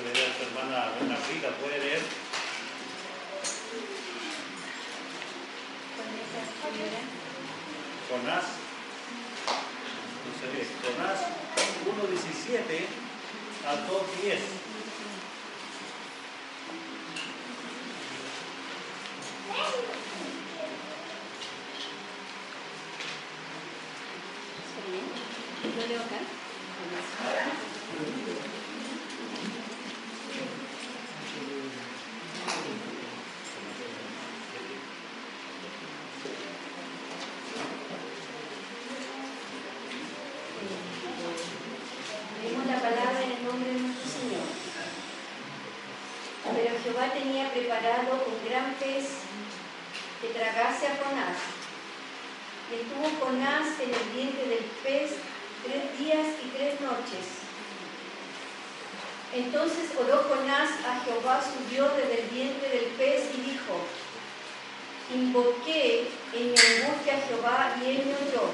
puede leer su hermana Bernardita, puede leer. Jonás, no ve, Jonás 1.17 a 2.10. Yo leo acá. Leemos la palabra en el nombre de nuestro Señor. Pero Jehová tenía preparado un gran pez que tragase a Jonás. Y estuvo Jonás en el vientre del pez tres días y tres noches. Entonces oró Jonás a Jehová su Dios desde el vientre del pez y dijo, invoqué en mi angustia a Jehová y él me oyó.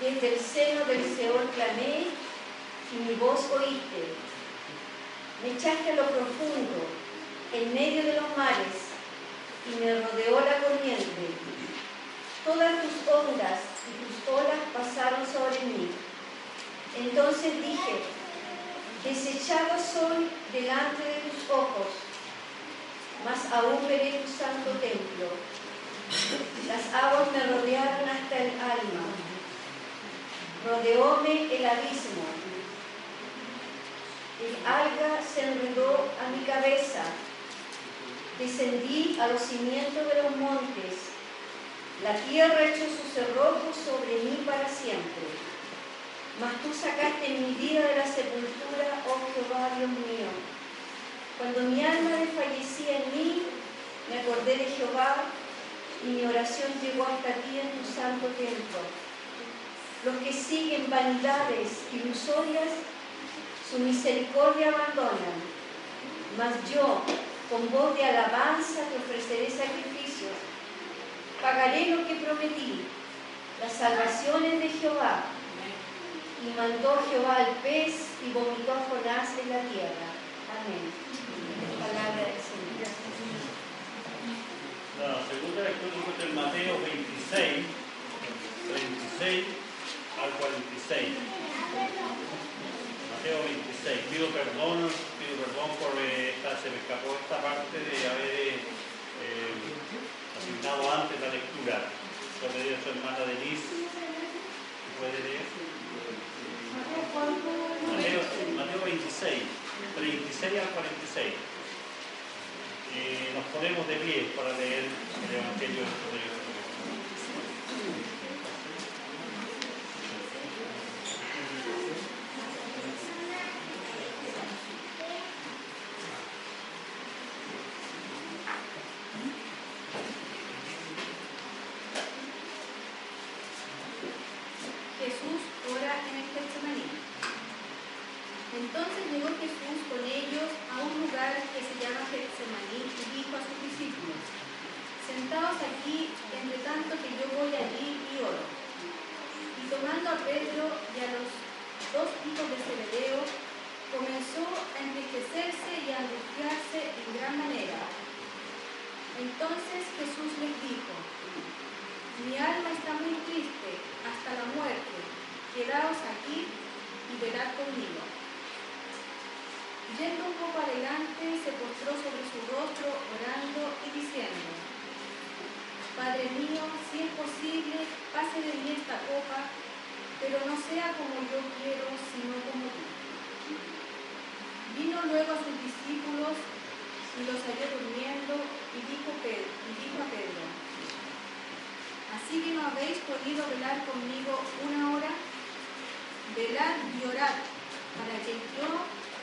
Desde el seno del Seol clamé y mi voz oíste. Me echaste a lo profundo, en medio de los mares, y me rodeó la corriente. Todas tus ondas y tus olas pasaron sobre mí. Entonces dije, desechado soy delante de tus ojos, mas aún veré tu santo templo. Las aguas me rodearon hasta el alma, rodeóme el abismo. El alga se enredó a mi cabeza, descendí a los cimientos de los montes. La tierra echó sus cerrojos sobre mí para siempre. Mas tú sacaste mi vida de la sepultura, oh Jehová, Dios mío. Cuando mi alma desfallecía en mí, me acordé de Jehová y mi oración llegó hasta ti en tu santo templo. Los que siguen vanidades ilusorias, su misericordia abandonan. Mas yo, con voz de alabanza, te ofreceré sacrificios. Pagaré lo que prometí, las salvaciones de Jehová. Y mandó Jehová al pez y vomitó a Jonás en la tierra. Amén. Palabra del Señor. La segunda lectura encuentra en Mateo 26, 36 al 46. Mateo 26. Pido perdón, pido perdón por eh, esta, se me escapó esta parte de haber eh, asignado antes la lectura. Ponemos de pie para leer el Evangelio de nuestro Señor Jesucristo. Jesús ora en el Getsemaní. Entonces llegó Jesús con ellos a un lugar que se llama Getsemaní y dijo a sus discípulos, sentaos aquí entre tanto que yo voy allí y oro. Y tomando a Pedro y a los dos hijos de Zebedeo, comenzó a enriquecerse y a angustiarse en gran manera. Entonces Jesús les dijo, mi alma está muy triste hasta la muerte. Quedaos aquí y velad conmigo. Yendo un poco adelante, se postró sobre su rostro, orando y diciendo, Padre mío, si es posible, pase de mí esta copa, pero no sea como yo quiero, sino como tú. Vino luego a sus discípulos y los halló durmiendo y dijo, Pedro, y dijo a Pedro, Así que no habéis podido velar conmigo una hora, velad y orad, para que yo,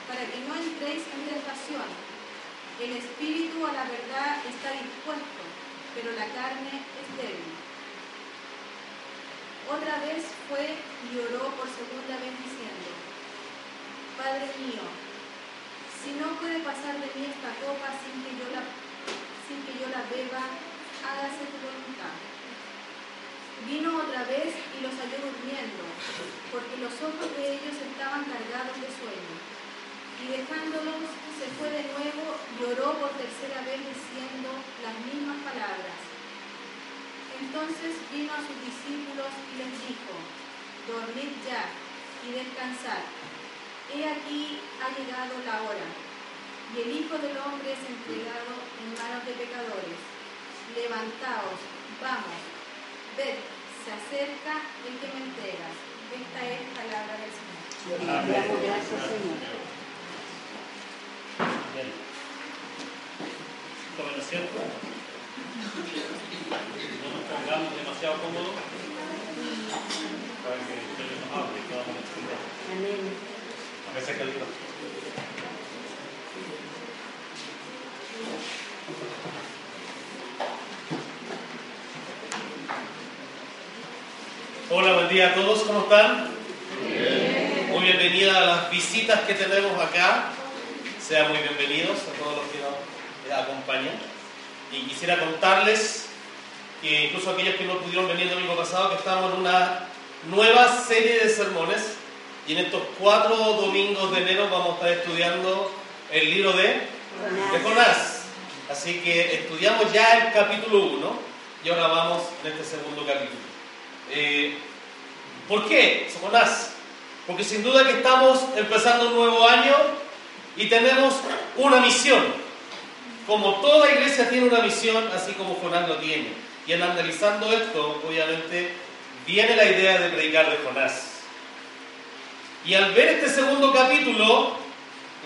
para que no entréis en tentación. El espíritu a la verdad está dispuesto, pero la carne es débil. Otra vez fue y oró por segunda vez diciendo, Padre mío, si no puede pasar de mí esta copa sin que yo la, sin que yo la beba, hágase tu voluntad. Vino otra vez y los halló durmiendo, porque los ojos de ellos estaban cargados de sueño. Y dejándolos, se fue de nuevo y oró por tercera vez diciendo las mismas palabras. Entonces vino a sus discípulos y les dijo, dormid ya y descansad. He aquí ha llegado la hora, y el Hijo del Hombre es entregado en manos de pecadores. Levantaos, vamos, ved, se acerca el que me entregas. Esta es palabra del Señor. Damos gracias, Señor. Bien. Tomen asiento. No nos pongamos demasiado cómodos para que ustedes nos hable y podamos entender. Amén. A veces que Hola, buen día a todos, ¿cómo están? Muy bienvenida a las visitas que tenemos acá. Sean muy bienvenidos a todos los que nos acompañan. Y quisiera contarles que incluso aquellos que no pudieron venir el domingo pasado, que estamos en una nueva serie de sermones. Y en estos cuatro domingos de enero vamos a estar estudiando el libro de, de Jonás. Así que estudiamos ya el capítulo 1 y ahora vamos en este segundo capítulo. Eh, ¿Por qué Jonás? Porque sin duda que estamos empezando un nuevo año y tenemos una misión. Como toda iglesia tiene una misión, así como Jonás lo tiene. Y en analizando esto, obviamente, viene la idea de predicar de Jonás. Y al ver este segundo capítulo,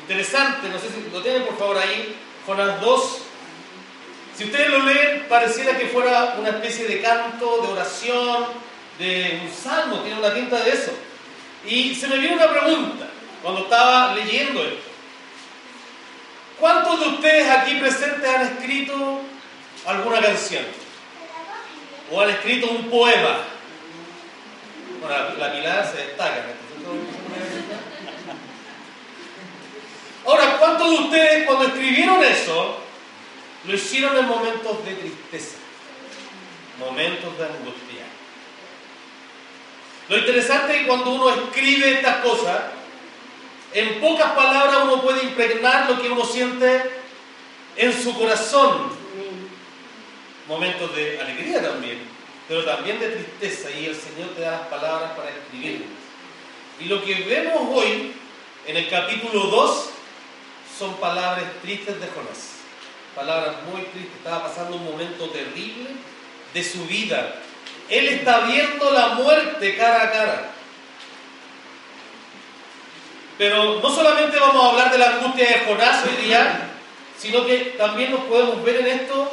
interesante, no sé si lo tienen por favor ahí, Jonás 2, si ustedes lo leen, pareciera que fuera una especie de canto, de oración, de un salmo, tiene una tinta de eso. Y se me vino una pregunta cuando estaba leyendo esto. ¿Cuántos de ustedes aquí presentes han escrito alguna canción? ¿O han escrito un poema? Bueno, la, la Pilar se destaca. Ahora, ¿cuántos de ustedes cuando escribieron eso lo hicieron en momentos de tristeza? Momentos de angustia. Lo interesante es que cuando uno escribe estas cosas, en pocas palabras uno puede impregnar lo que uno siente en su corazón. Momentos de alegría también, pero también de tristeza y el Señor te da las palabras para escribirlas. Y lo que vemos hoy en el capítulo 2 son palabras tristes de Jonás. Palabras muy tristes. Estaba pasando un momento terrible de su vida. Él está viendo la muerte cara a cara. Pero no solamente vamos a hablar de la angustia de Jonás hoy día, sino que también nos podemos ver en esto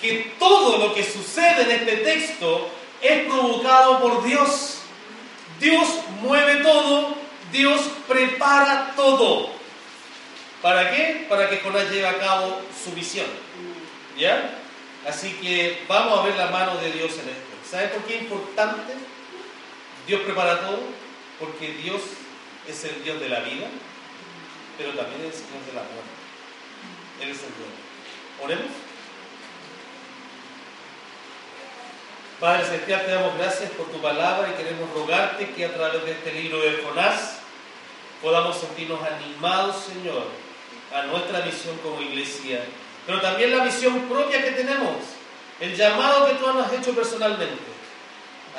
que todo lo que sucede en este texto es provocado por Dios. Dios mueve todo, Dios prepara todo. ¿Para qué? Para que Jonás lleve a cabo su misión. ¿Ya? Así que vamos a ver la mano de Dios en esto. ¿Sabe por qué es importante? Dios prepara todo, porque Dios es el Dios de la vida, pero también es el Señor de la muerte. Él es el Dios. Oremos. Padre Celestial, te damos gracias por tu palabra y queremos rogarte que a través de este libro de Jonás podamos sentirnos animados, Señor, a nuestra misión como iglesia, pero también la misión propia que tenemos, el llamado que tú nos has hecho personalmente.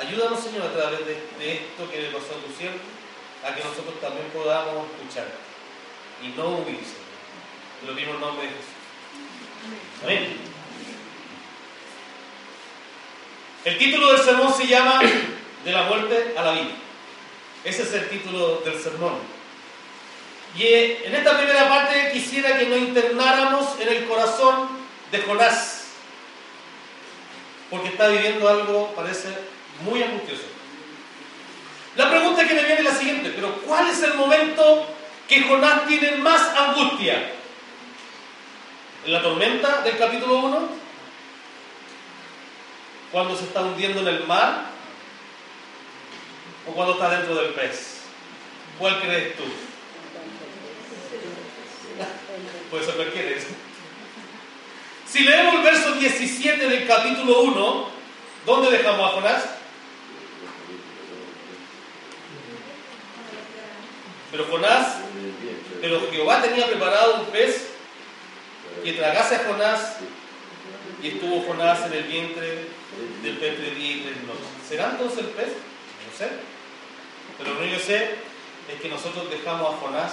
Ayúdanos, Señor, a través de, esto que le pasó a tu siervo, a que nosotros también podamos escuchar y no huir, Señor. En lo mismo nombre de Jesús. Amén. El título del sermón se llama De la muerte a la vida. Ese es el título del sermón. Y eh, en esta primera parte quisiera que nos internáramos en el corazón de Jonás, porque está viviendo algo, parece, muy angustioso. La pregunta que me viene es la siguiente, pero ¿cuál es el momento que Jonás tiene más angustia? ¿En la tormenta del capítulo 1? ¿Cuando se está hundiendo en el mar? ¿O cuando está dentro del pez? ¿Cuál crees tú? Puede ser cualquiera. Si leemos el verso 17 del capítulo 1, ¿dónde dejamos a Jonás? Pero Jonás, pero Jehová tenía preparado un pez que tragase a Jonás y estuvo Jonás en el vientre del pez de día y noche. ¿Será entonces el pez? No sé. Pero lo único que sé es que nosotros dejamos a Jonás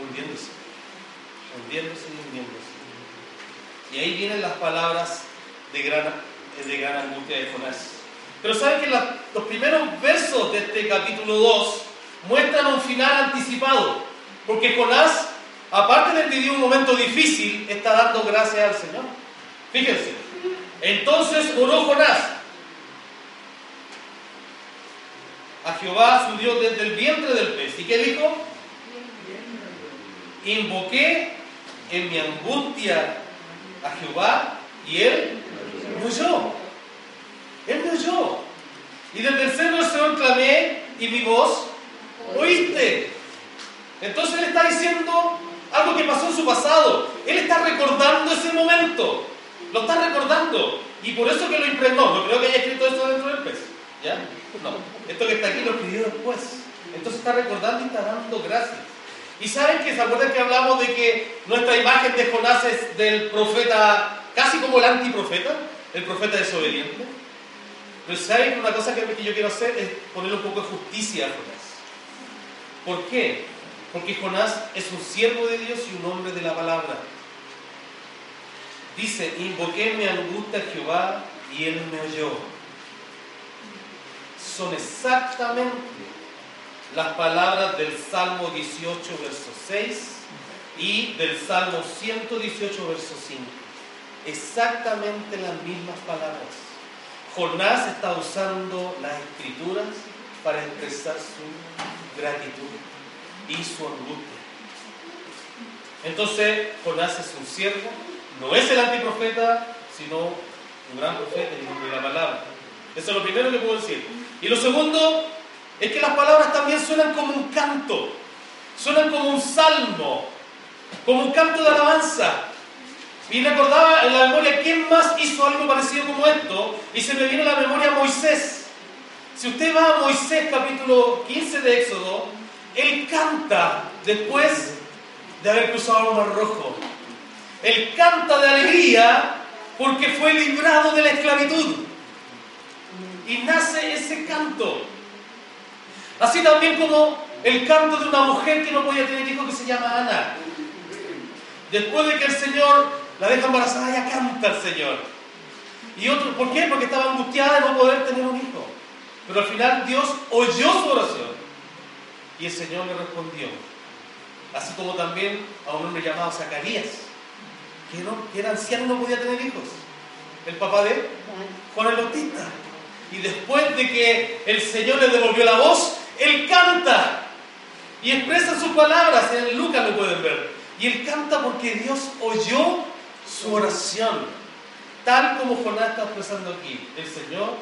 hundiéndose, hundiéndose y hundiéndose. Y ahí vienen las palabras de gran, de gran angustia de Jonás. Pero saben que los primeros versos de este capítulo 2 muestran un final anticipado. Porque Jonás, aparte de vivir un momento difícil, está dando gracias al Señor. Fíjense. Entonces oró Jonás a Jehová su Dios desde el vientre del pez. ¿Y qué dijo? Invoqué en mi angustia a Jehová y él oyó. Él oyó. Y desde el seno del Señor clamé y mi voz oíste. Entonces él está diciendo algo que pasó en su pasado. Él está recordando ese momento. Lo está recordando. Y por eso que lo impregnó. No creo que haya escrito esto dentro del pez. ¿Ya? No. Esto que está aquí lo escribió después. Entonces está recordando y está dando gracias. Y saben que, ¿se acuerdan que hablamos de que nuestra imagen de Jonás es del profeta, casi como el antiprofeta, el profeta desobediente? Pero ¿saben una cosa que yo quiero hacer es ponerle un poco de justicia a Jonás? ¿Por qué? Porque Jonás es un siervo de Dios y un hombre de la palabra. Dice, invoqué mi angustia a Jehová y él me oyó. Son exactamente las palabras del Salmo 18, verso 6 y del Salmo 118, verso 5. Exactamente las mismas palabras. Jonás está usando las escrituras para expresar su gratitud y su angustia. Entonces, Jonás es un siervo, no es el antiprofeta, sino un gran profeta y de la palabra. Eso es lo primero que puedo decir. Y lo segundo es que las palabras también suenan como un canto, suenan como un salmo, como un canto de alabanza. Y recordaba en la memoria quién más hizo algo parecido como esto, y se me viene a la memoria Moisés. Si usted va a Moisés capítulo 15 de Éxodo, él canta después de haber cruzado el mar rojo. Él canta de alegría porque fue librado de la esclavitud. Y nace ese canto. Así también como el canto de una mujer que no podía tener hijo que se llama Ana. Después de que el Señor la deja embarazada, ella canta al Señor. Y otro, ¿por qué? Porque estaba angustiada de no poder tener un hijo. Pero al final Dios oyó su oración y el Señor le respondió. Así como también a un hombre llamado Zacarías, que, no, que era anciano y no podía tener hijos. El papá de Juan el Bautista. Y después de que el Señor le devolvió la voz, él canta y expresa sus palabras. En Lucas lo pueden ver. Y él canta porque Dios oyó su oración. Tal como Jonás está expresando aquí. El Señor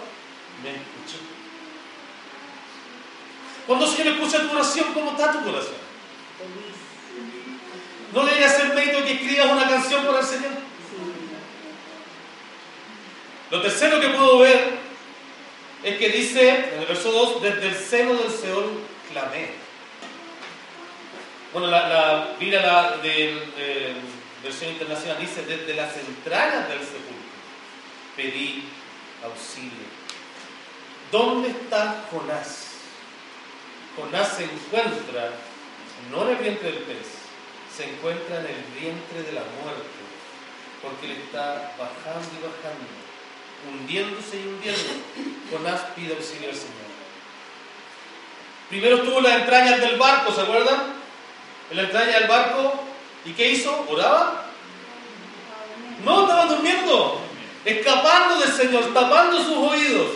me escuchó. Cuando el Señor escucha tu oración, ¿cómo está tu corazón? ¿No debería ser mérito que escribas una canción por el Señor? Lo tercero que puedo ver es que dice en el verso 2, desde el seno del Seol clamé. Bueno, la, la Biblia la, de, versión internacional dice, desde las entrañas del sepulcro pedí auxilio. ¿Dónde está Jonás? Jonás se encuentra no en el vientre del pez, se encuentra en el vientre de la muerte, porque le está bajando y bajando, hundiéndose y hundiendo. Jonás pide auxilio al Señor. Primero estuvo en las entrañas del barco, ¿se acuerdan? En la entraña del barco, ¿y qué hizo? ¿Oraba? No, estaba durmiendo, escapando del Señor, tapando sus oídos,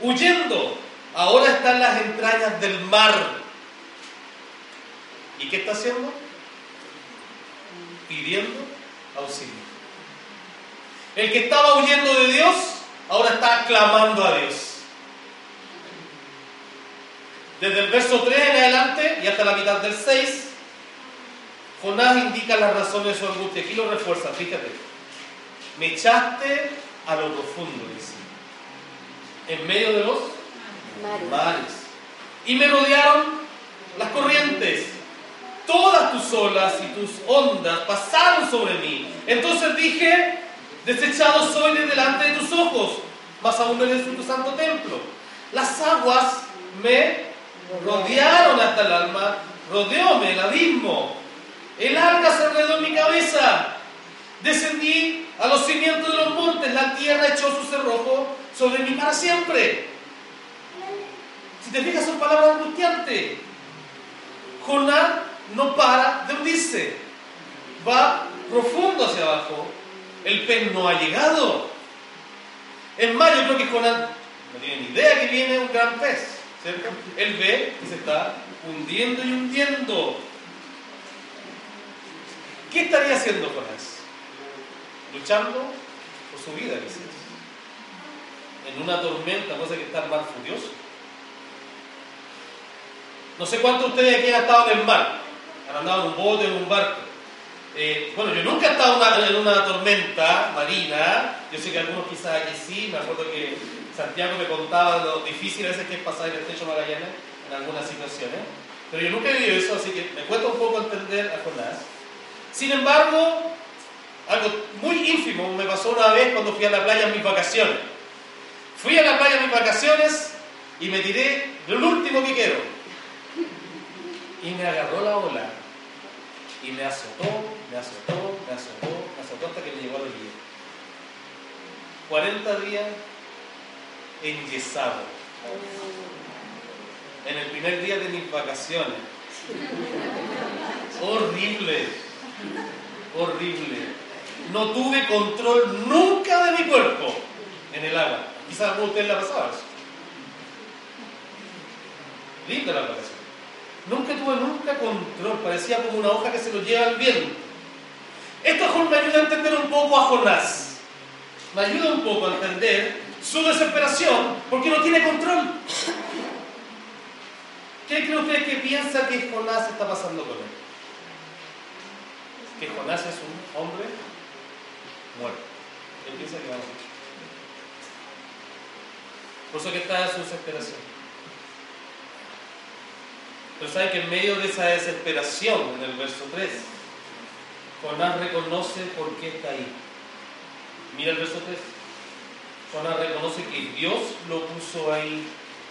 huyendo. Ahora está en las entrañas del mar. ¿Y qué está haciendo? Pidiendo auxilio. El que estaba huyendo de Dios, ahora está clamando a Dios. Desde el verso 3 en adelante y hasta la mitad del 6, Jonás indica las razones de su angustia. Aquí lo refuerza, fíjate. Me echaste a lo profundo, dice. En medio de los mares. Y me rodearon las corrientes, todas tus olas y tus ondas pasaron sobre mí. Entonces dije, desechado soy de delante de tus ojos, mas aún no eres tu santo templo. Las aguas me rodearon hasta el alma, rodeóme el abismo. El arca se en mi cabeza. Descendí a los cimientos de los montes, la tierra echó su cerrojo sobre mí para siempre. Si te fijas, son palabras angustiantes. Jonás no para de hundirse, va profundo hacia abajo. El pez no ha llegado. Es más, yo creo que Jonás no tiene ni idea que viene un gran pez, ¿cierto? Él ve que se está hundiendo y hundiendo. ¿Qué estaría haciendo Jonás? Luchando por su vida, quizás. En una tormenta, cosa que está más furioso. No sé cuántos de ustedes aquí han estado en el mar, han andado en un bote, en un barco. Eh, bueno, yo nunca he estado en una tormenta marina, yo sé que algunos quizás aquí sí, me acuerdo que Santiago me contaba lo difícil a veces que es pasar el estrecho Magallanes en algunas situaciones, pero yo nunca he vivido eso, así que me cuesta un poco entender a Jonás. Sin embargo, algo muy ínfimo me pasó una vez cuando fui a la playa en mis vacaciones. Fui a la playa en mis vacaciones y me tiré del último piquero. Y me agarró la ola. Y me azotó, me azotó, me azotó, me azotó hasta que me llegó a la orilla. 40 días enyesado. En el primer día de mis vacaciones. Horrible. Horrible. No tuve control nunca de mi cuerpo en el agua. Quizás alguno de ustedes la pasaba eso. Linda la vacación. Nunca tuve nunca control, parecía como una hoja que se lo lleva el viento. Esto me ayuda a entender un poco a Jonás. Me ayuda un poco a entender su desesperación porque no tiene control. ¿Qué cree usted que piensa que Jonás está pasando con él? Que Jonás es un hombre muerto. Él piensa que va a morir. Por eso que está en su desesperación. Pero sabe que en medio de esa desesperación, en el verso 3, Jonás reconoce por qué está ahí. Mira el verso 3. Jonás reconoce que Dios lo puso ahí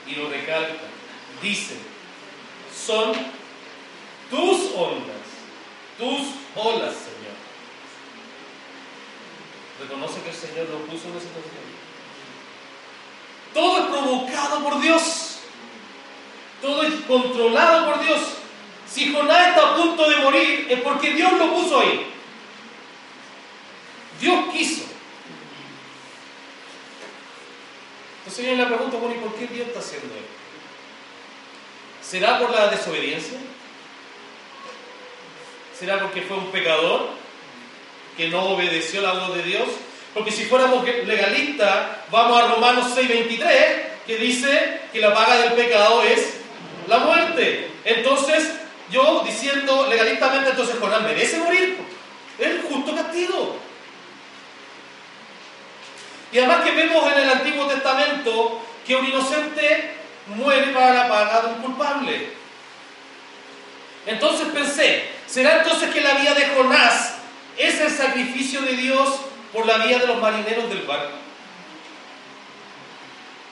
y lo recalca. Dice, son tus ondas, tus olas, Señor. Reconoce que el Señor lo puso en esa situación. Todo es provocado por Dios. Todo es controlado por Dios. Si Jonás está a punto de morir es porque Dios lo puso ahí. Dios quiso. Entonces viene la pregunta, bueno, ¿y por qué Dios está haciendo esto? ¿Será por la desobediencia? ¿Será porque fue un pecador que no obedeció la voz de Dios? Porque si fuéramos legalistas, vamos a Romanos 6:23, que dice que la paga del pecado es la muerte. Entonces, yo diciendo legalistamente, entonces Jonás merece morir. Es el justo castigo. Y además que vemos en el Antiguo Testamento que un inocente muere para la paga de un culpable. Entonces pensé, ¿será entonces que la vida de Jonás es el sacrificio de Dios por la vida de los marineros del barco?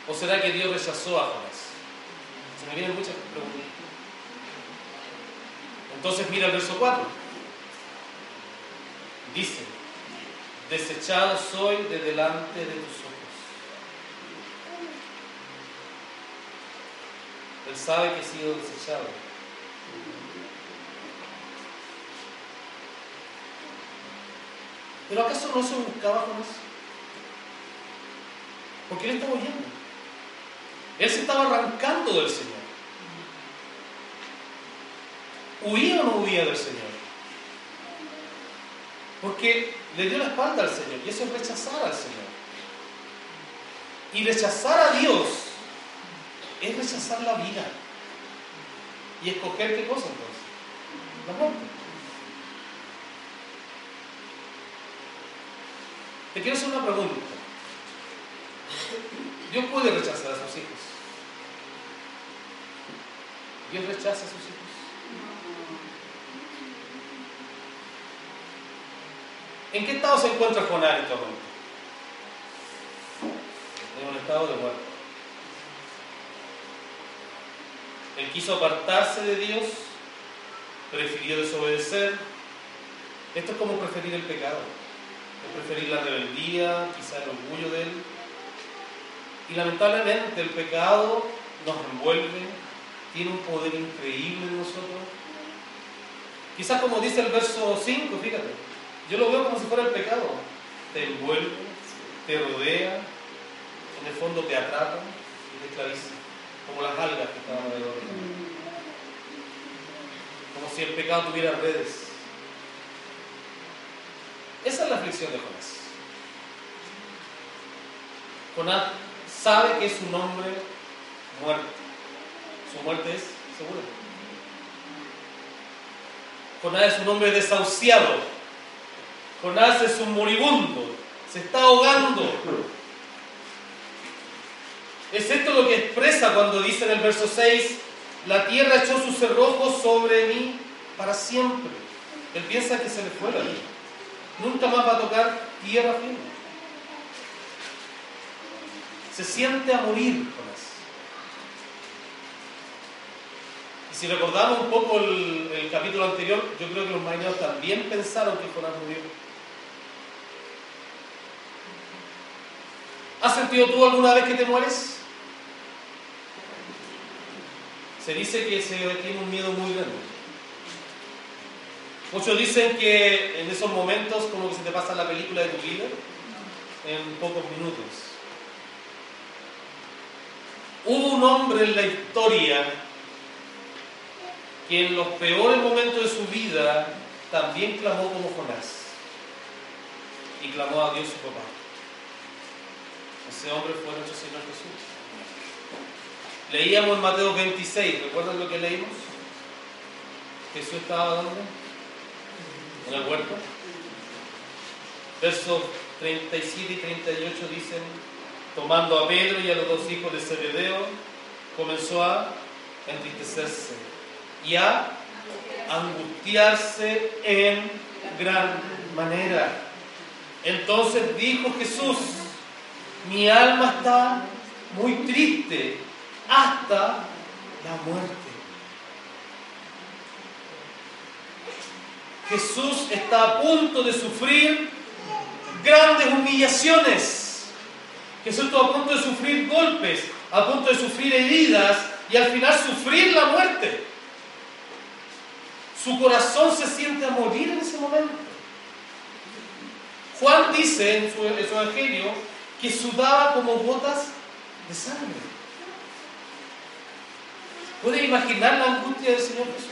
¿O será que Dios rechazó a Jonás? Se me vienen muchas preguntas. Entonces mira el verso 4. Dice, desechado soy de delante de tus ojos. Él sabe que he sido desechado. ¿Pero acaso no se buscaba con eso? Porque él estaba huyendo. Él se estaba arrancando del Señor. ¿Huía o no huía del Señor? Porque le dio la espalda al Señor y eso es rechazar al Señor. Y rechazar a Dios es rechazar la vida. ¿Y escoger qué cosa entonces? La muerte. Te quiero hacer una pregunta. Dios puede rechazar a sus hijos. Dios rechaza a sus hijos. ¿En qué estado se encuentra Jonás en este? En un estado de muerte. Él quiso apartarse de Dios, prefirió desobedecer. Esto es como preferir el pecado, es preferir la rebeldía, quizá el orgullo de él. Y lamentablemente el pecado nos envuelve, tiene un poder increíble en nosotros. Quizás como dice el verso 5, fíjate, yo lo veo como si fuera el pecado. Te envuelve, te rodea, en el fondo te atrapa y te esclaviza, como las algas que estaban alrededor. Como si el pecado tuviera redes. Esa es la aflicción de Jonás. Jonás sabe que es un hombre muerto. Su muerte es segura. Jonás es un hombre desahuciado. Jonás es un moribundo. Se está ahogando. Es esto lo que expresa cuando dice en el verso 6, la tierra echó sus cerrojos sobre mí para siempre. Él piensa que se le fue la vida. Nunca más va a tocar tierra firme. Se siente a morir Jonás. Y si recordamos un poco el, capítulo anterior, yo creo que los marineros también pensaron que Jonás murió. ¿Has sentido tú alguna vez que te mueres? Se dice que se tiene un miedo muy grande. Muchos dicen que en esos momentos como que se te pasa la película de tu vida en pocos minutos. Hubo un hombre en la historia que en los peores momentos de su vida también clamó como Jonás y clamó a Dios su papá. Ese hombre fue nuestro Señor Jesús. Leíamos en Mateo 26, ¿recuerdan lo que leímos? Jesús estaba dónde? En el huerto. Versos 37 y 38 dicen, tomando a Pedro y a los dos hijos de Zebedeo, comenzó a entristecerse y a angustiarse en gran manera. Entonces dijo Jesús, mi alma está muy triste hasta la muerte. Jesús está a punto de sufrir grandes humillaciones. Jesús está a punto de sufrir golpes, a punto de sufrir heridas y al final sufrir la muerte. Su corazón se siente a morir en ese momento. Juan dice en su, en su evangelio que sudaba como gotas de sangre. ¿Puede imaginar la angustia del Señor Jesús?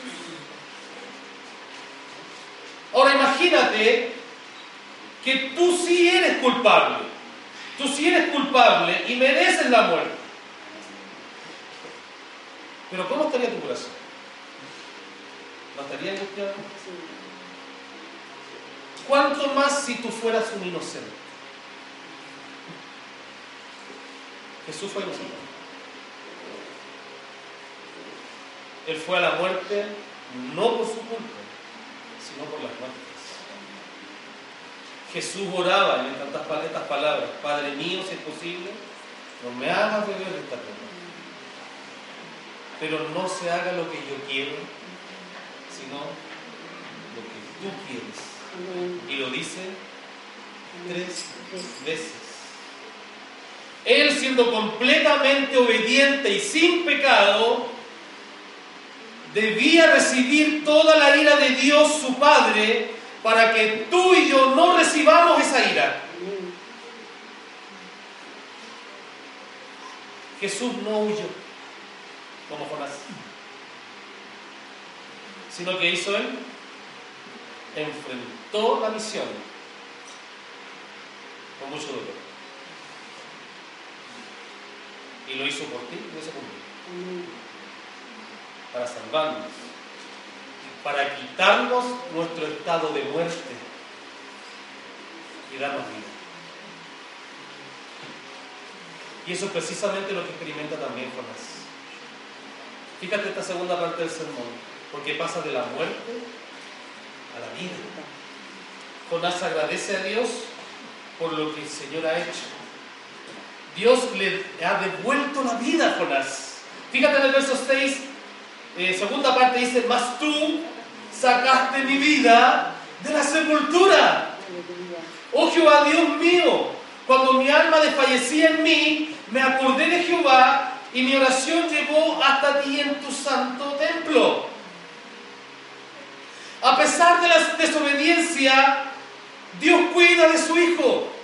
Ahora imagínate que tú sí eres culpable. Tú sí eres culpable y mereces la muerte. Pero ¿cómo estaría tu corazón? ¿No estaría angustiado? ¿Cuánto más si tú fueras un inocente? Jesús fue inocente. Él fue a la muerte no por su culpa, sino por las muertes. Jesús oraba en tantas estas palabras, Padre mío, si es posible, no me hagas beber de esta copa, pero no se haga lo que yo quiero, sino lo que tú quieres. Y lo dice tres veces. Él siendo completamente obediente y sin pecado, debía recibir toda la ira de Dios su Padre para que tú y yo no recibamos esa ira. Jesús no huyó como Jonás, sino que hizo él, enfrentó la misión con mucho dolor. Y lo hizo por ti lo hizo por mí para salvarnos, para quitarnos nuestro estado de muerte y darnos vida. Y eso es precisamente lo que experimenta también Jonás. Fíjate esta segunda parte del sermón, porque pasa de la muerte a la vida. Jonás agradece a Dios por lo que el Señor ha hecho. Dios le ha devuelto la vida a Jonás. Fíjate en el verso 6, eh, segunda parte dice, mas tú sacaste mi vida de la sepultura. Oh Jehová, Dios mío, cuando mi alma desfallecía en mí, me acordé de Jehová y mi oración llegó hasta ti en tu santo templo. A pesar de la desobediencia, Dios cuida de su hijo.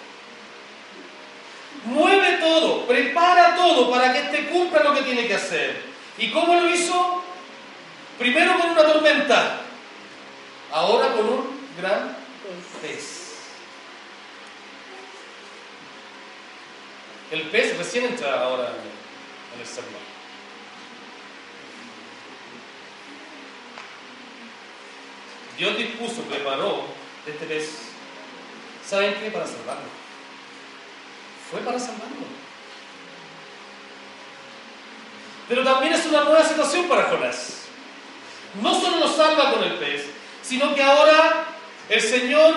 Mueve todo, prepara todo para que éste cumpla lo que tiene que hacer. ¿Y cómo lo hizo? Primero con una tormenta, ahora con un gran pez. El pez recién entra ahora en el sermón. Dios dispuso, preparó este pez. ¿Saben qué? Para salvarlo. Fue para salvarlo. Pero también es una nueva situación para Jonás. No solo lo salva con el pez, sino que ahora el Señor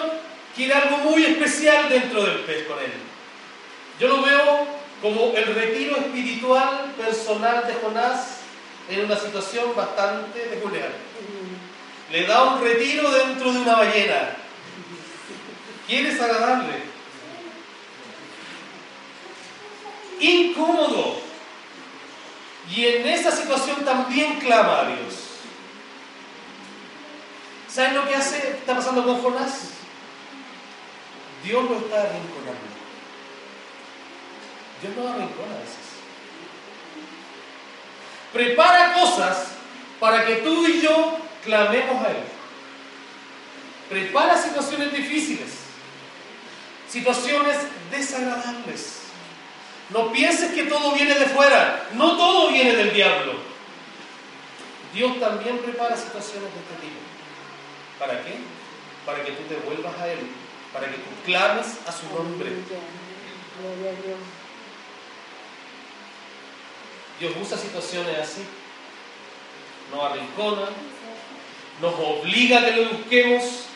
quiere algo muy especial dentro del pez con él. Yo lo veo como el retiro espiritual personal de Jonás en una situación bastante peculiar. Le da un retiro dentro de una ballena. ¿Quieres agradable? Incómodo. Y en esa situación también clama a Dios. ¿Saben lo que hace, está pasando con Jonás? Dios lo está arrinconando. Dios no arrincona a veces. Prepara cosas para que tú y yo clamemos a Él. Prepara situaciones difíciles, situaciones desagradables. No pienses que todo viene de fuera, no todo viene del diablo. Dios también prepara situaciones de este tipo. ¿Para qué? Para que tú te vuelvas a Él, para que tú clames a su nombre. Dios usa situaciones así. Nos arrincona, nos obliga a que lo busquemos,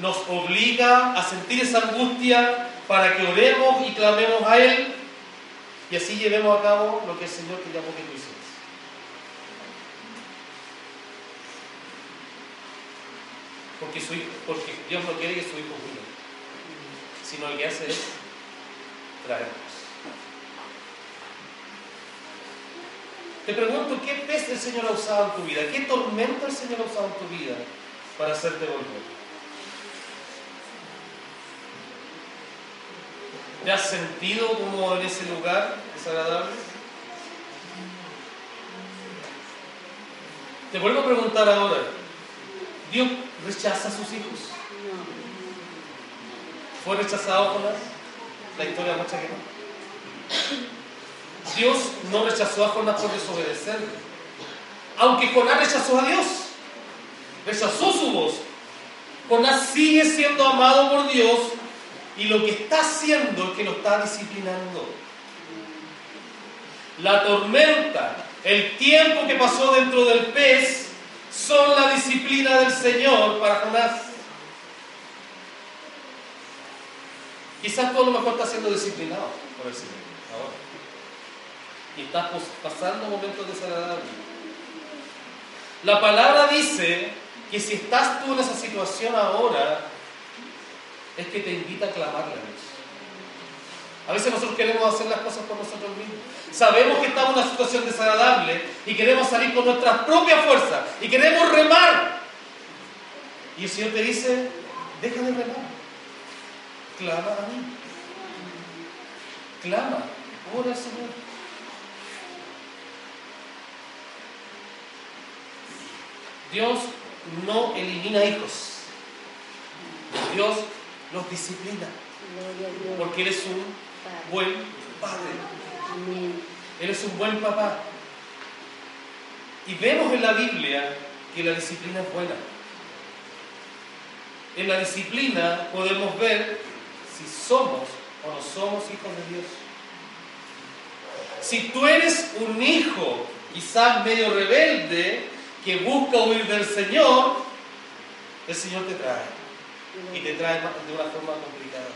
nos obliga a sentir esa angustia para que oremos y clamemos a Él y así llevemos a cabo lo que el Señor te llamó que tú hicieras. Porque, su porque Dios no quiere que su hijo huya, sino lo que hace es traernos. Te pregunto, ¿qué pez el Señor ha usado en tu vida? ¿Qué tormenta el Señor ha usado en tu vida para hacerte volver? ¿Te has sentido como en ese lugar desagradable? Te vuelvo a preguntar ahora, ¿Dios rechaza a sus hijos? ¿Fue rechazado con La historia muestra que no. Dios no rechazó a Jonás por desobedecerle. Aunque Jonás rechazó a Dios, rechazó su voz. Jonás sigue siendo amado por Dios y lo que está haciendo es que lo está disciplinando. La tormenta, el tiempo que pasó dentro del pez, son la disciplina del Señor para Jonás. Quizás todo lo mejor está siendo disciplinado por el Señor ahora y estás pasando momentos desagradables. La palabra dice que si estás tú en esa situación ahora, es que te invita a clamarle a Dios. A veces nosotros queremos hacer las cosas por nosotros mismos. Sabemos que estamos en una situación desagradable y queremos salir con nuestras propias fuerzas y queremos remar. Y el Señor te dice, deja de remar. Clama a mí. Clama. Ora al Señor. Dios no elimina hijos. Dios los disciplina. Porque Él es un buen padre. Él es un buen papá. Y vemos en la Biblia que la disciplina es buena. En la disciplina podemos ver si somos o no somos hijos de Dios. Si tú eres un hijo quizás medio rebelde, que busca huir del Señor, el Señor te trae. Y te trae de una forma complicada.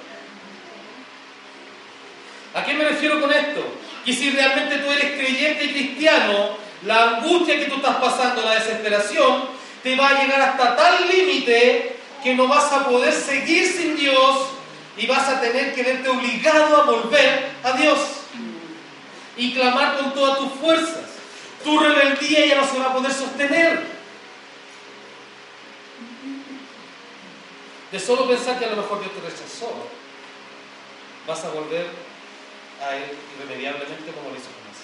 ¿A qué me refiero con esto? Que si realmente tú eres creyente y cristiano, la angustia que tú estás pasando, la desesperación, te va a llegar hasta tal límite que no vas a poder seguir sin Dios y vas a tener que verte obligado a volver a Dios y clamar con todas tus fuerzas. Tu rebeldía ya no se va a poder sostener. De solo pensar que a lo mejor Dios te rechazó, vas a volver a Él irremediablemente como lo hizo Jonás.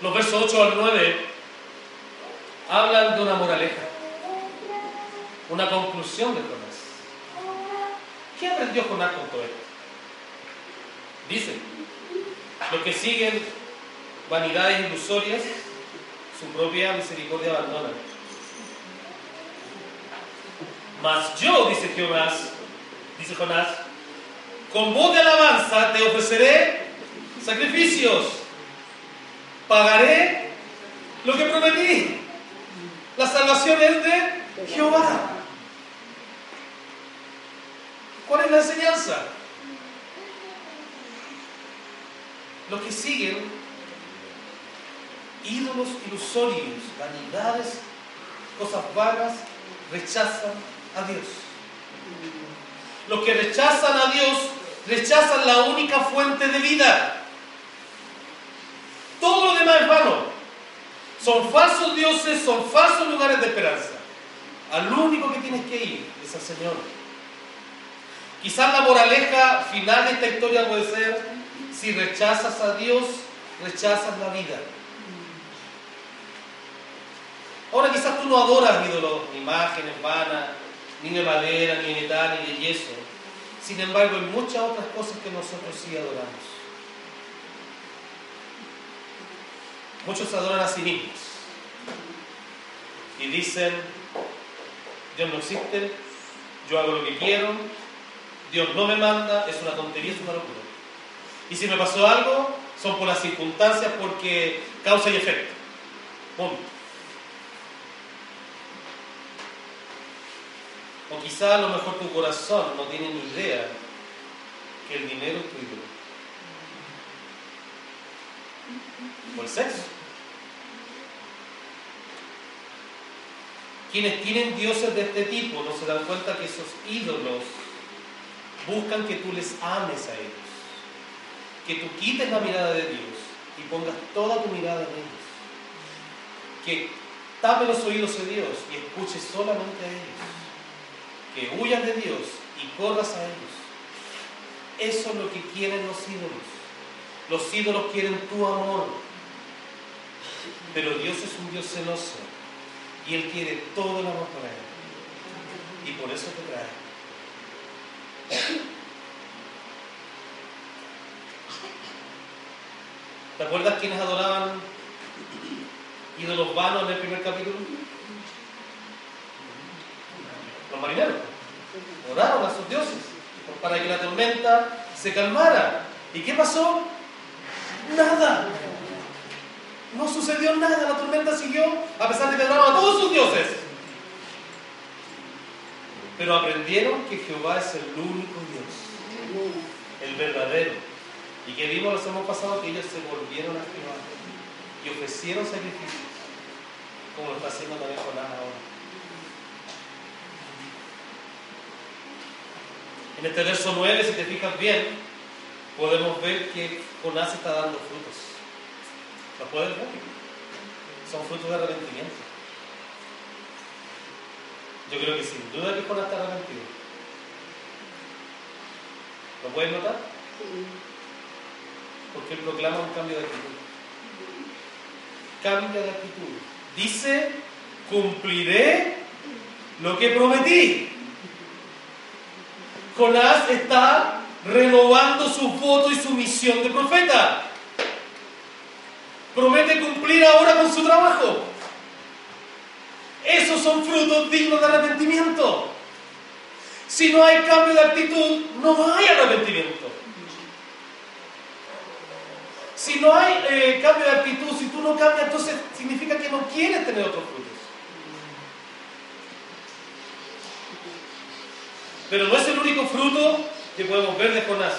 Los versos 8 al 9 hablan de una moraleja, una conclusión de Jonás. ¿Qué aprendió Jonás con todo esto? Dice, los que siguen vanidades ilusorias, su propia misericordia abandonan. Mas yo, dice Jonás, dice Jonás, con voz de alabanza te ofreceré sacrificios, pagaré lo que prometí. La salvación es de Jehová. ¿Cuál es la enseñanza? Los que siguen ídolos ilusorios, vanidades, cosas vagas, rechazan a Dios. Los que rechazan a Dios rechazan la única fuente de vida. Todo lo demás es vano. Son falsos dioses, son falsos lugares de esperanza. Al único que tienes que ir es al Señor. Quizás la moraleja final de esta historia puede ser, si rechazas a Dios, rechazas la vida. Ahora quizás tú no adoras ídolos, imágenes vanas, ni de madera, ni de metal, ni de yeso. Sin embargo, hay muchas otras cosas que nosotros sí adoramos. Muchos adoran a sí mismos. Y dicen, Dios no existe, yo hago lo que quiero, Dios no me manda, es una tontería, es una locura. Y si me pasó algo, son por las circunstancias, porque causa y efecto. Punto. O quizá a lo mejor tu corazón no tiene ni idea que el dinero es tu ídolo. O el sexo. Quienes tienen dioses de este tipo no se dan cuenta que esos ídolos buscan que tú les ames a ellos, que tú quites la mirada de Dios y pongas toda tu mirada en ellos, que tape los oídos de Dios y escuches solamente a ellos, que huyas de Dios y corras a ellos. Eso es lo que quieren los ídolos. Los ídolos quieren tu amor, pero Dios es un Dios celoso y Él quiere todo el amor para Él. Y por eso te trae. ¿Te acuerdas quiénes adoraban ídolos vanos en el primer capítulo? Marineros. Adoraron a sus dioses para que la tormenta se calmara. ¿Y qué pasó? Nada. No sucedió nada, la tormenta siguió a pesar de que adoraban a todos sus dioses. Pero aprendieron que Jehová es el único Dios, el verdadero. Y que vimos los hemos pasado que ellos se volvieron a Jehová y ofrecieron sacrificios, como lo está haciendo también Jonás ahora. En este verso 9, si te fijas bien, podemos ver que Jonás está dando frutos. ¿Lo puedes ver? Son frutos de arrepentimiento. Yo creo que sin duda que Jonás está arrepentido. ¿Lo puedes notar? Sí. Porque él proclama un cambio de actitud. Cambia de actitud. Dice, cumpliré lo que prometí. Jonás está renovando su voto y su misión de profeta promete cumplir ahora con su trabajo. Esos son frutos dignos de arrepentimiento. Si no hay cambio de actitud, no hay arrepentimiento. Si no hay eh, cambio de actitud, si tú no cambias, entonces significa que no quieres tener otros frutos. Pero no es el único fruto que podemos ver de Jonás.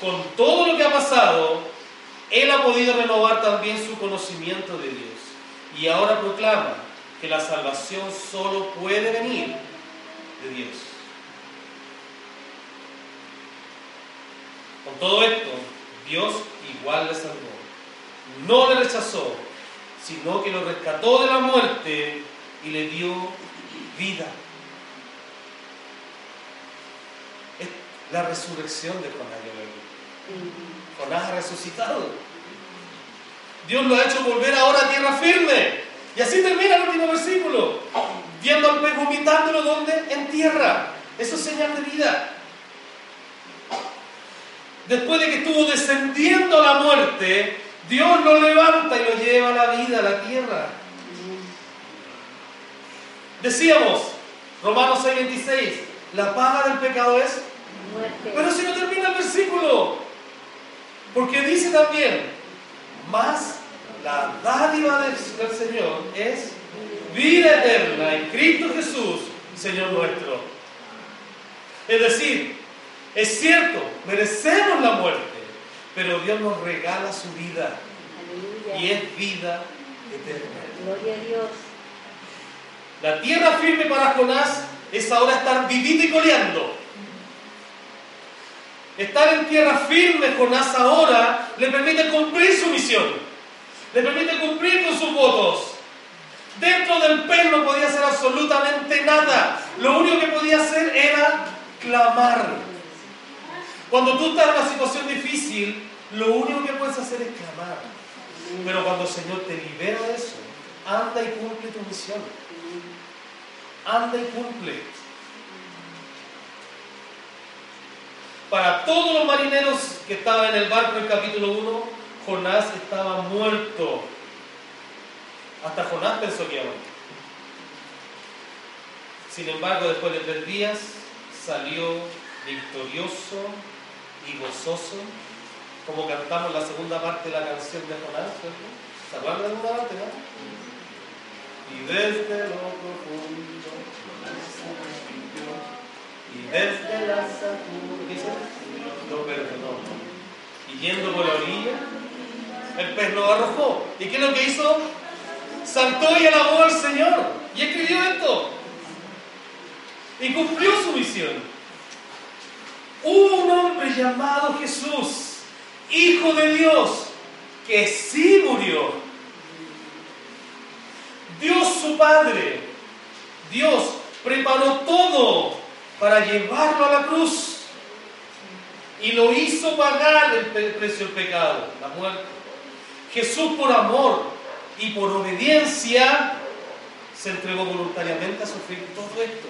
Con todo lo que ha pasado, él ha podido renovar también su conocimiento de Dios. Y ahora proclama que la salvación solo puede venir de Dios. Con todo esto, Dios igual le salvó. No le rechazó, sino que lo rescató de la muerte y le dio vida. Es la resurrección de Jonás. Jonás ha resucitado. Dios lo ha hecho volver ahora a tierra firme. Y así termina el último versículo. Viendo al pez vomitándolo donde? En tierra. Eso es señal de vida. Después de que estuvo descendiendo a la muerte, Dios lo levanta y lo lleva a la vida, a la tierra. Decíamos, Romanos 6:26, la paga del pecado es Muerte. pero si no termina el versículo, porque dice también, más la dádiva del, del Señor es vida eterna en Cristo Jesús, Señor nuestro. Es decir, es cierto, merecemos la muerte, pero Dios nos regala su vida y es vida eterna. Gloria a Dios. La tierra firme para Jonás es ahora estar vivito y coleando. Estar en tierra firme, Jonás ahora le permite cumplir su misión, le permite cumplir con sus votos. Dentro del pez no podía hacer absolutamente nada. Lo único que podía hacer era clamar. Cuando tú estás en una situación difícil, lo único que puedes hacer es clamar. Pero cuando el Señor te libera de eso, anda y cumple tu misión. Anda y cumple. Para todos los marineros que estaban en el barco en el capítulo 1, Jonás estaba muerto. Hasta Jonás pensó que iba a. Sin embargo, después de tres días, salió victorioso y gozoso, como cantamos la segunda parte de la canción de Jonás. ¿Se acuerdan de la segunda parte, no? Y desde lo profundo y desde la altura, perdonó. Y yendo por la orilla, el pez lo arrojó. ¿Y qué es lo que hizo? Saltó y alabó al Señor. Y escribió esto. Y cumplió su misión. Hubo un hombre llamado Jesús, Hijo de Dios, que sí murió. Dios su Padre, Dios preparó todo para llevarlo a la cruz y lo hizo pagar el precio del pecado, la muerte. Jesús por amor y por obediencia se entregó voluntariamente a sufrir todo esto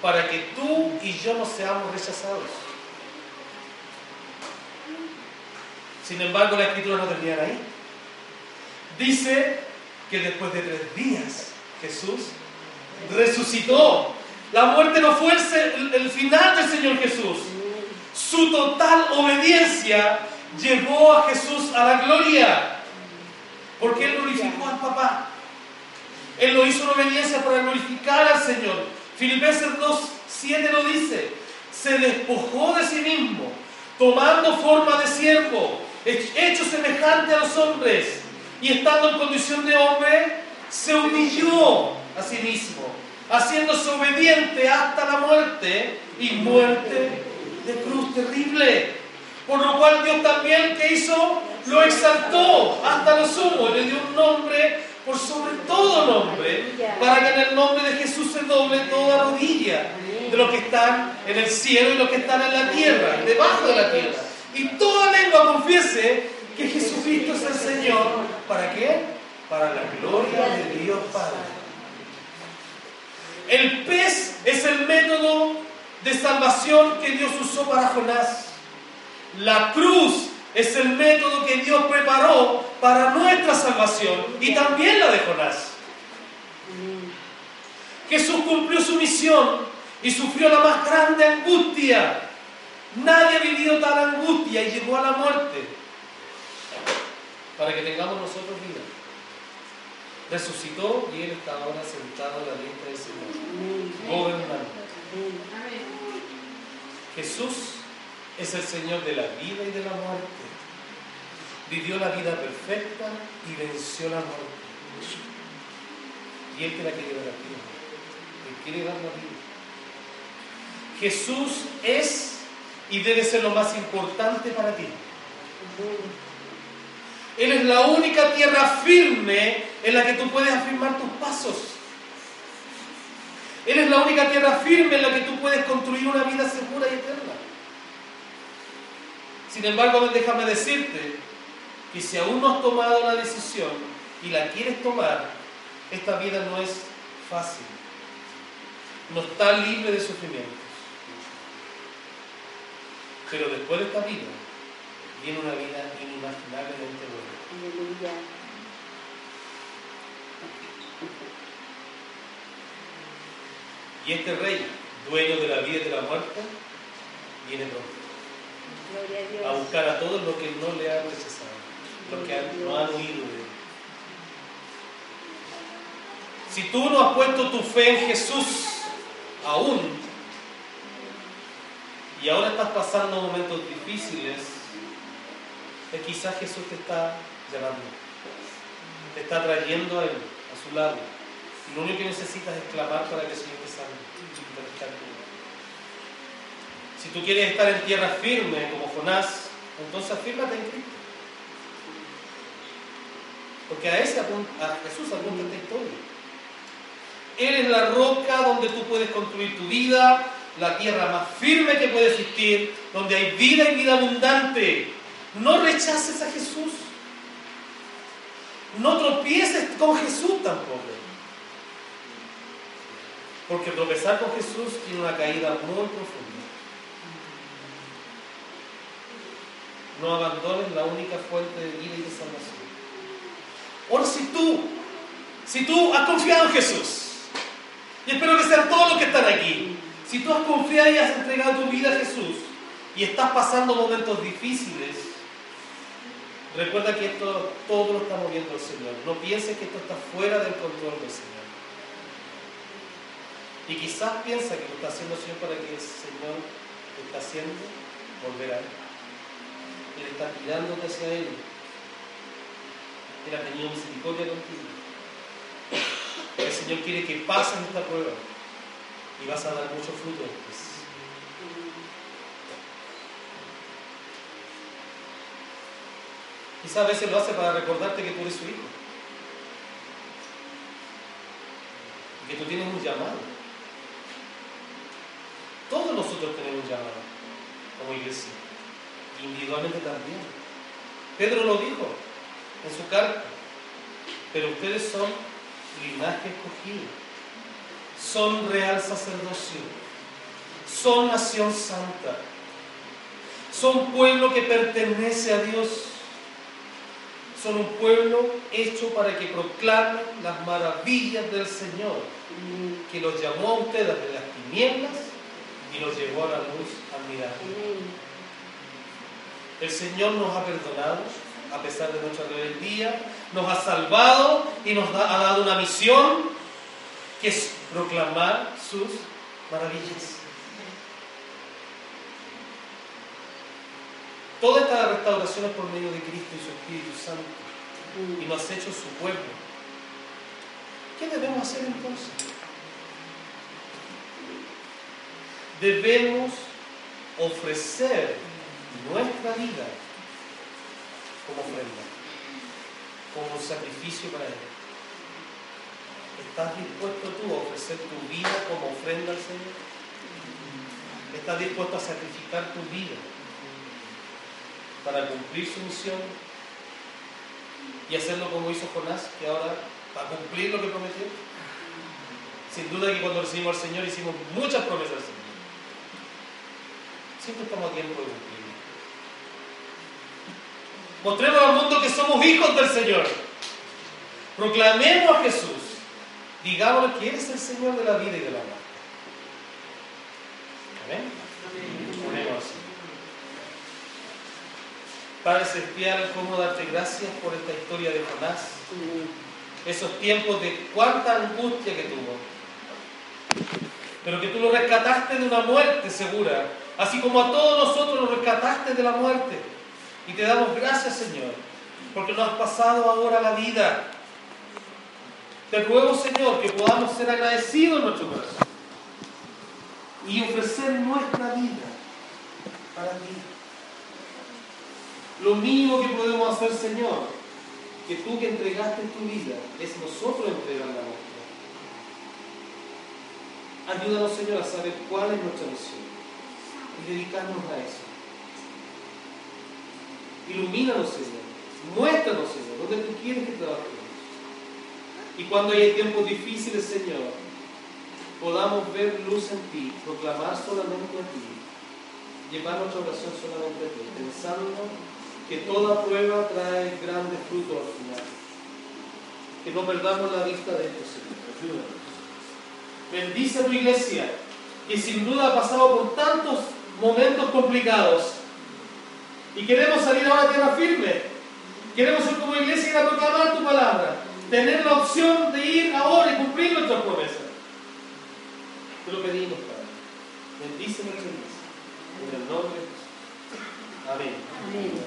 para que tú y yo no seamos rechazados. Sin embargo, la escritura no termina ahí. Dice que después de tres días Jesús resucitó. La muerte no fue el final del Señor Jesús. Su total obediencia llevó a Jesús a la gloria. Porque Él glorificó al papá. Él lo hizo en obediencia para glorificar al Señor. Filipenses 2, 7 lo dice. Se despojó de sí mismo, tomando forma de siervo, hech- hecho semejante a los hombres, y estando en condición de hombre, se humilló a sí mismo, haciéndose obediente hasta la muerte y muerte de cruz terrible. Por lo cual Dios también, ¿qué hizo? Lo exaltó hasta lo sumo, le dio un nombre por sobre todo nombre, para que en el nombre de Jesús se doble toda rodilla de los que están en el cielo y los que están en la tierra, debajo de la tierra. Y toda lengua confiese que Jesucristo es el Señor. ¿Para qué? Para la gloria de Dios Padre. El pez es el método de salvación que Dios usó para Jonás. La cruz es el método que Dios preparó para nuestra salvación y también la de Jonás. Jesús cumplió su misión y sufrió la más grande angustia. Nadie ha vivido tal angustia y llegó a la muerte. para que tengamos nosotros vida. Resucitó y Él está ahora sentado a la diestra del Señor, gobernando. Jesús es el Señor de la vida y de la muerte. Vivió la vida perfecta y venció la muerte. Y Él te la quiere dar a ti. Él quiere dar la vida. Jesús es y debe ser lo más importante para ti. Él es la única tierra firme en la que tú puedes afirmar tus pasos. Él es la única tierra firme en la que tú puedes construir una vida segura y eterna. Sin embargo, déjame decirte que si aún no has tomado la decisión y la quieres tomar, esta vida no es fácil. No está libre de sufrimientos. Pero después de esta vida, viene una vida inimaginablemente buena. Y este rey, dueño de la vida y de la muerte, viene pronto. A, buscar a todos los que no le han rechazado, los que no han huido de él. Si tú no has puesto tu fe en Jesús aún, y ahora estás pasando momentos difíciles, es quizás Jesús te está llamando, te está trayendo a Él, a su lado. Y lo único que necesitas es clamar para que el Señor te Si tú quieres estar en tierra firme como Jonás, entonces afírmate en Cristo. Porque a, ese a Jesús apunta esta historia. Él es la roca donde tú puedes construir tu vida, la tierra más firme que puede existir, donde hay vida y vida abundante. No rechaces a Jesús. No tropieces con Jesús tampoco. Porque tropezar con Jesús tiene una caída muy profunda. No abandones la única fuente de vida y de salvación. Ahora, si tú, si tú has confiado en Jesús, y espero que sean todos los que están aquí, si tú has confiado y has entregado tu vida a Jesús y estás pasando momentos difíciles, recuerda que esto todo lo está moviendo el Señor. No pienses que esto está fuera del control del Señor. Y quizás piensa que lo está haciendo el Señor para que el Señor te está haciendo volver a Él. Él está tirándote hacia Él. Él ha tenido misericordia contigo. El Señor quiere que pases esta prueba y vas a dar mucho fruto después. Quizás a veces lo hace para recordarte que tú eres su hijo. Y que tú tienes un llamado. Todos nosotros tenemos un llamado como iglesia. Individualmente también. Pedro lo dijo en su carta. Pero ustedes son linaje escogido. Son real sacerdocio. Son nación santa. Son pueblo que pertenece a Dios. Son un pueblo hecho para que proclamen las maravillas del Señor, que los llamó a ustedes de las tinieblas y los llevó a la luz admirable. El Señor nos ha perdonado a pesar de nuestra rebeldía, nos ha salvado y nos ha dado una misión que es proclamar sus maravillas. Toda esta restauración es por medio de Cristo y su Espíritu Santo y nos ha hecho su pueblo. ¿Qué debemos hacer entonces? Debemos ofrecer nuestra vida como ofrenda, como sacrificio para Él. ¿Estás dispuesto tú a ofrecer tu vida como ofrenda al Señor? ¿Estás dispuesto a sacrificar tu vida para cumplir su misión y hacerlo como hizo Jonás, que ahora va a cumplir lo que prometió? Sin duda que cuando recibimos al Señor hicimos muchas promesas al Señor. Siempre estamos a tiempo de cumplir. Mostremos al mundo que somos hijos del Señor. Proclamemos a Jesús. Digámosle que eres el Señor de la vida y de la muerte. Amén. Amén. Padre Celestial, cómo darte gracias por esta historia de Jonás. Esos tiempos de cuánta angustia que tuvo. Pero que tú lo rescataste de una muerte segura. Así como a todos nosotros lo rescataste de la muerte. Y te damos gracias, Señor, porque nos has pasado ahora la vida. Te ruego, Señor, que podamos ser agradecidos en nuestro corazón y ofrecer nuestra vida para ti. Lo mínimo que podemos hacer, Señor, que tú que entregaste tu vida, es nosotros entregar la nuestra. Ayúdanos, Señor, a saber cuál es nuestra misión y dedicarnos a eso. Ilumínanos, Señor. Muéstranos, Señor, donde tú quieres que trabajemos. Y cuando hay tiempos difíciles, Señor, podamos ver luz en ti, proclamar solamente a ti, llevar nuestra oración solamente a ti, pensando que toda prueba trae grandes frutos al final. Que no perdamos la vista de esto, Señor. Ayúdanos. Bendice a tu iglesia, que sin duda ha pasado por tantos momentos complicados. Y queremos salir ahora a tierra firme. Queremos ser como iglesia y a proclamar tu palabra. Tener la opción de ir ahora y cumplir nuestras promesas. Te lo pedimos, Padre. Bendice nuestra iglesia. En el nombre de Jesús. Amén. Amén.